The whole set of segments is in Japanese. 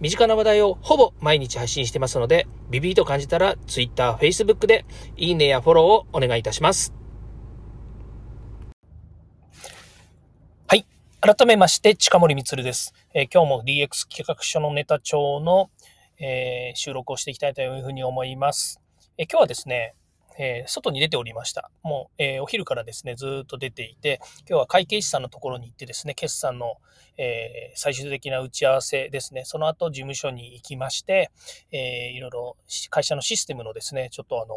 身近な話題をほぼ毎日配信してますので、ビビーと感じたら Twitter、Facebook でいいねやフォローをお願いいたします。はい。改めまして、近森光です、えー、今日も DX 企画書のネタ帳の、えー、収録をしていきたいというふうに思います。えー、今日はですね、えー、外に出ておりました。もう、えー、お昼からですね、ずっと出ていて、今日は会計士さんのところに行ってですね、決算の、えー、最終的な打ち合わせですね、その後事務所に行きまして、えいろいろ会社のシステムのですね、ちょっとあの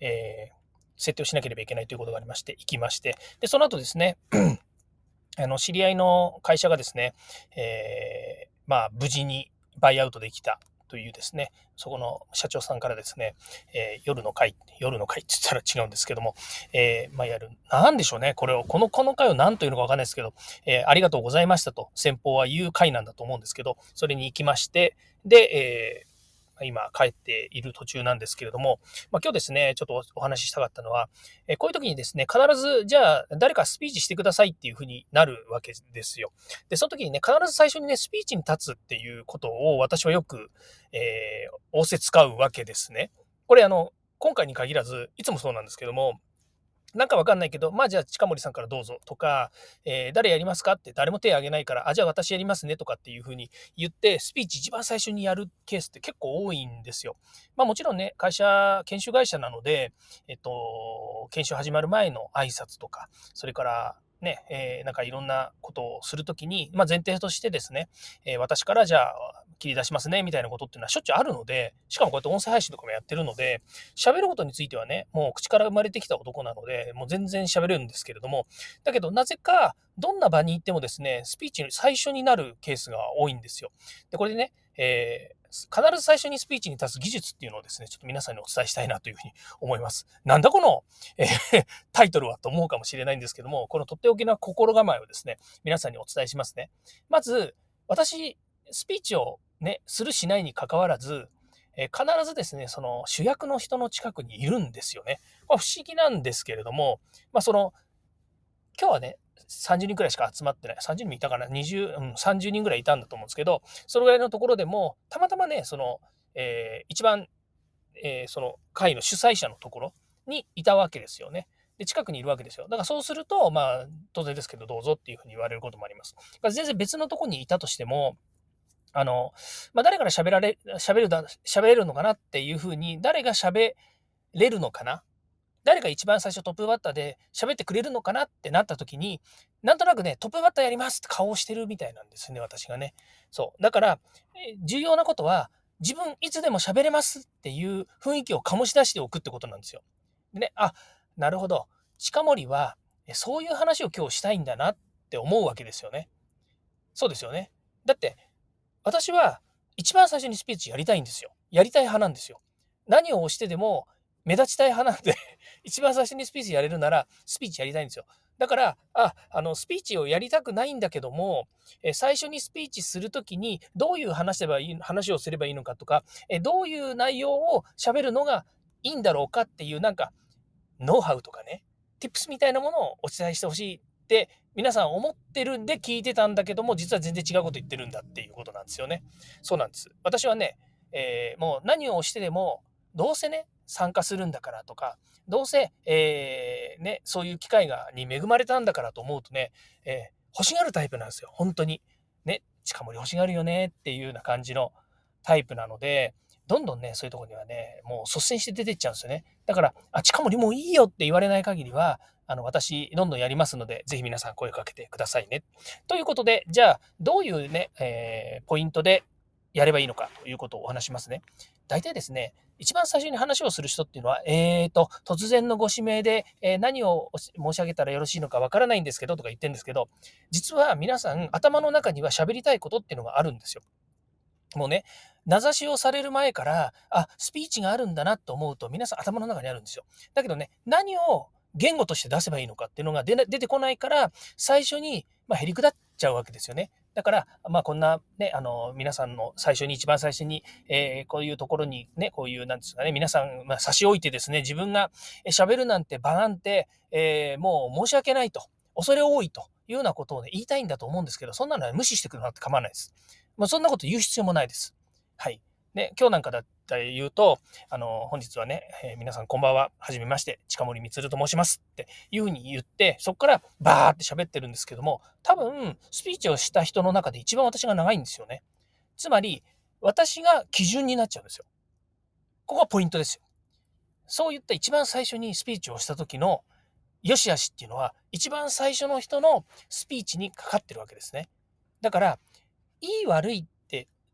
え設定をしなければいけないということがありまして、行きまして、で、その後ですね、あの、知り合いの会社がですね、えまあ、無事にバイアウトできたというですね、そこの社長さんからですね、えー、夜の会、夜の会って言ったら違うんですけども、えー、まあ、やる、なんでしょうね、これを、この、この会を何というのかわかんないですけど、えー、ありがとうございましたと先方は言う会なんだと思うんですけど、それに行きまして、で、え今帰っている途中なんですけれども、まあ、今日ですね、ちょっとお話ししたかったのは、えこういう時にですね、必ず、じゃあ、誰かスピーチしてくださいっていうふうになるわけですよ。で、その時にね、必ず最初にね、スピーチに立つっていうことを私はよく、えー、仰せ使うわけですね。これ、あの、今回に限らず、いつもそうなんですけども、なんかわかんないけど、まあじゃあ近森さんからどうぞとか、えー、誰やりますかって誰も手挙げないから、あ、じゃあ私やりますねとかっていうふうに言って、スピーチ一番最初にやるケースって結構多いんですよ。まあもちろんね、会社、研修会社なので、えっと、研修始まる前の挨拶とか、それからね、えー、なんかいろんなことをするときに、まあ、前提としてですね、えー、私からじゃあ切り出しますね、みたいなことっていうのはしょっちゅうあるので、しかもこうやって音声配信とかもやってるので、喋ることについてはね、もう口から生まれてきた男なので、もう全然喋れるんですけれども、だけどなぜか、どんな場に行ってもですね、スピーチの最初になるケースが多いんですよ。で、これでね、えー必ず最初にスピーチに立つ技術っていうのをですね、ちょっと皆さんにお伝えしたいなというふうに思います。なんだこの、えー、タイトルはと思うかもしれないんですけども、このとっておきの心構えをですね、皆さんにお伝えしますね。まず、私、スピーチをね、するしないに関わらず、え、必ずですね、その主役の人の近くにいるんですよね。まあ、不思議なんですけれども、まあ、その、今日はね、30人くらいしか集まってない。30人いたかな ?20、うん、30人ぐらいいたんだと思うんですけど、そのぐらいのところでも、たまたまね、その、えー、一番、えー、その会の主催者のところにいたわけですよね。で、近くにいるわけですよ。だからそうすると、まあ、当然ですけど、どうぞっていうふうに言われることもあります。だから全然別のところにいたとしても、あの、まあ、誰から喋られ、喋るだ、喋れるのかなっていうふうに、誰が喋れるのかな？誰が一番最初トップバッターで喋ってくれるのかなってなった時に、なんとなくね、トップバッターやりますって顔をしてるみたいなんですね、私がね。そう。だから、重要なことは、自分いつでも喋れますっていう雰囲気を醸し出しておくってことなんですよ。でね、あ、なるほど。近森は、そういう話を今日したいんだなって思うわけですよね。そうですよね。だって、私は一番最初にスピーチやりたいんですよ。やりたい派なんですよ。何を押してでも目立ちたい派なんで 一番最初にスピーチやれるならスピーチやりたいんですよ。だから、あ、あの、スピーチをやりたくないんだけども、え最初にスピーチするときにどういう話せばいい、話をすればいいのかとか、えどういう内容を喋るのがいいんだろうかっていうなんか、ノウハウとかね、tips みたいなものをお伝えしてほしいって皆さん思ってるんで聞いてたんだけども、実は全然違うこと言ってるんだっていうことなんですよね。そうなんです。私はね、えー、もう何をしてでも、どうせね、参加するんだからとか、どうせ、えー、ね、そういう機会がに恵まれたんだからと思うとね、えー、欲しがるタイプなんですよ。本当に。ね、近森欲しがるよねっていうような感じのタイプなので、どんどんね、そういうとこにはね、もう率先して出てっちゃうんですよね。だから、あ、近森もういいよって言われない限りは、あの、私、どんどんやりますので、ぜひ皆さん声かけてくださいね。ということで、じゃあ、どういうね、えー、ポイントでやればいいのかということをお話しますね。大体ですね、一番最初に話をする人っていうのは、えーと、突然のご指名で、えー、何を申し上げたらよろしいのかわからないんですけどとか言ってるんですけど、実は皆さん頭の中には喋りたいことっていうのがあるんですよ。もうね、名指しをされる前から、あ、スピーチがあるんだなと思うと、皆さん頭の中にあるんですよ。だけどね、何を言語として出せばいいのかっていうのが出てこないから、最初に、まあ、へりくだっちゃうわけですよね。だから、まあ、こんなね、あの、皆さんの最初に、一番最初に、えー、こういうところにね、こういう、なんですかね、皆さん、まあ、差し置いてですね、自分が喋るなんて、場なんて、えー、もう申し訳ないと、恐れ多いというようなことをね、言いたいんだと思うんですけど、そんなのは無視してくるなって構わないです。まあ、そんなこと言う必要もないです。はい。ね、今日なんかだったら言うと、あの、本日はね、えー、皆さんこんばんは、はじめまして、近森光と申しますっていうふうに言って、そこからバーって喋ってるんですけども、多分、スピーチをした人の中で一番私が長いんですよね。つまり、私が基準になっちゃうんですよ。ここがポイントですよ。そういった一番最初にスピーチをした時の良し悪しっていうのは、一番最初の人のスピーチにかかってるわけですね。だから、いい悪いっ、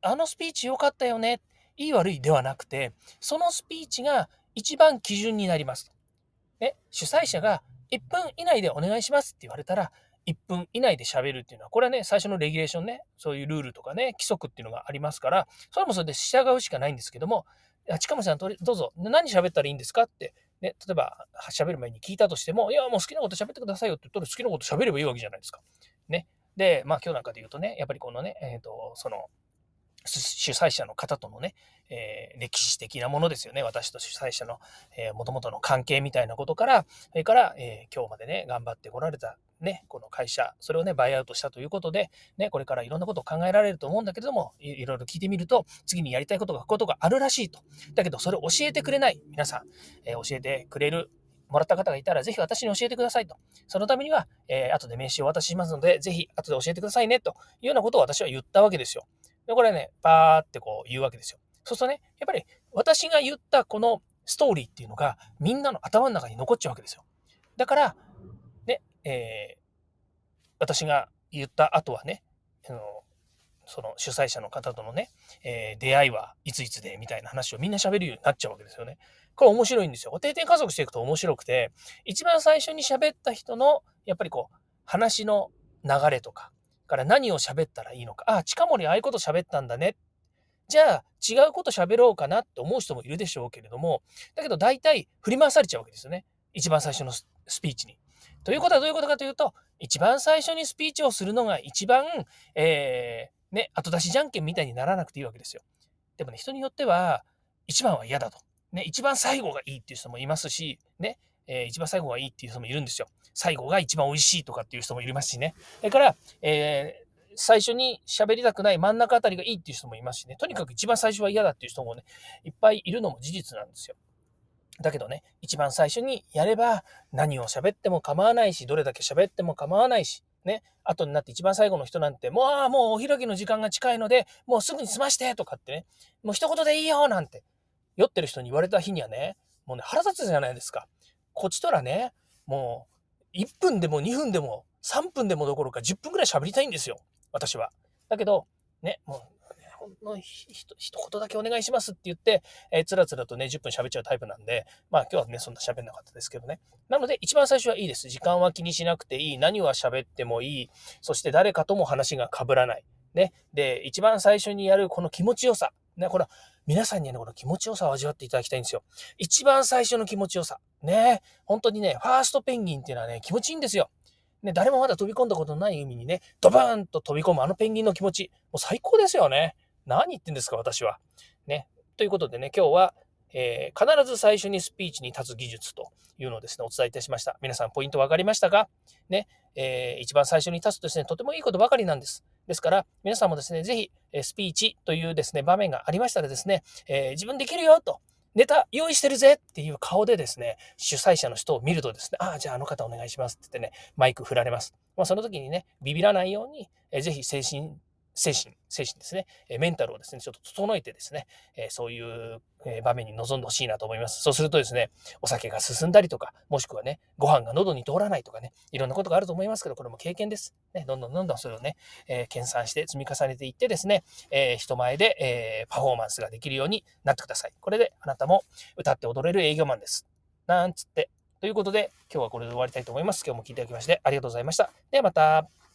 あのスピーチ良かったよね。いい悪いではなくて、そのスピーチが一番基準になります。ね、主催者が1分以内でお願いしますって言われたら、1分以内で喋るっていうのは、これはね、最初のレギュレーションね、そういうルールとかね、規則っていうのがありますから、それもそれで従うしかないんですけども、近森さん、どうぞ、何喋ったらいいんですかって、ね、例えば喋る前に聞いたとしても、いや、もう好きなこと喋ってくださいよって言ったら好きなこと喋ればいいわけじゃないですか。ね。で、まあ今日なんかで言うとね、やっぱりこのね、えっ、ー、と、その、主催者の方とのね、えー、歴史的なものですよね。私と主催者の、えー、元々の関係みたいなことから、それから、えー、今日までね、頑張ってこられたね、この会社、それをね、バイアウトしたということで、ね、これからいろんなことを考えられると思うんだけれども、いいろいろ聞いてみると、次にやりたいことが、ことがあるらしいと。だけど、それを教えてくれない皆さん、えー、教えてくれるもらった方がいたら、ぜひ私に教えてくださいと。そのためには、えー、後で名刺をお渡ししますので、ぜひ後で教えてくださいね、というようなことを私は言ったわけですよ。で、これね、バーってこう言うわけですよ。そうするとね、やっぱり私が言ったこのストーリーっていうのがみんなの頭の中に残っちゃうわけですよ。だから、ね、えー、私が言った後はね、あのその主催者の方とのね、えー、出会いはいついつでみたいな話をみんな喋るようになっちゃうわけですよね。これ面白いんですよ。定点加速していくと面白くて、一番最初に喋った人の、やっぱりこう、話の流れとか、から何を喋ったらいいのか。あ、近森ああいうこと喋ったんだね。じゃあ、違うこと喋ろうかなって思う人もいるでしょうけれども、だけど大体振り回されちゃうわけですよね。一番最初のスピーチに。ということはどういうことかというと、一番最初にスピーチをするのが一番、えー、ね、後出しじゃんけんみたいにならなくていいわけですよ。でもね、人によっては、一番は嫌だと。ね、一番最後がいいっていう人もいますし、ね、えー、一番最後がいいっていう人もいるんですよ。最後が一番美味しいとかっていう人もいますしね。それから、えー、最初に喋りたくない真ん中あたりがいいっていう人もいますしね。とにかく一番最初は嫌だっていう人もね、いっぱいいるのも事実なんですよ。だけどね、一番最初にやれば何を喋っても構わないし、どれだけ喋っても構わないし、ね、後になって一番最後の人なんて、もう、もうお開きの時間が近いので、もうすぐに済ましてとかってね、もう一言でいいよなんて、酔ってる人に言われた日にはね、もうね、腹立つじゃないですか。こっちとらね、もう、1分でも2分でも3分でもどころか10分ぐらい喋りたいんですよ。私は。だけど、ね、もう、ね、ほんのひと一言だけお願いしますって言って、えー、つらつらとね、10分喋っちゃうタイプなんで、まあ今日はね、そんな喋んなかったですけどね。なので、一番最初はいいです。時間は気にしなくていい。何は喋ってもいい。そして誰かとも話が被らない。ね。で、一番最初にやるこの気持ちよさ。ね、これは皆さんにね、この気持ちよさを味わっていただきたいんですよ。一番最初の気持ちよさ。ね、本当にね、ファーストペンギンっていうのはね、気持ちいいんですよ。ね、誰もまだ飛び込んだことのない海にね、ドバーンと飛び込むあのペンギンの気持ち。もう最高ですよね。何言ってんですか、私は。ね。ということでね、今日は、えー、必ず最初にスピーチに立つ技術というのをですね、お伝えいたしました。皆さん、ポイント分かりましたか？ね、えー、一番最初に立つとですね、とてもいいことばかりなんです。ですから、皆さんもですね、ぜひ、スピーチというですね、場面がありましたらですね、えー、自分できるよと、ネタ用意してるぜっていう顔でですね、主催者の人を見るとですね、ああ、じゃああの方お願いしますって言ってね、マイク振られます。まあ、その時にね、ビビらないように、えー、ぜひ精神精神、精神ですね、えメンタルをですね、ちょっと整えてですね、えそういう場面に臨んでほしいなと思います。そうするとですね、お酒が進んだりとか、もしくはね、ご飯が喉に通らないとかね、いろんなことがあると思いますけど、これも経験です。ね、どんどんどんどんそれをね、えー、研鑽して積み重ねていってですね、え、人前で、え、パフォーマンスができるようになってください。これであなたも歌って踊れる営業マンです。なんつって。ということで、今日はこれで終わりたいと思います。今日も聞いていただきましてありがとうございました。ではまた。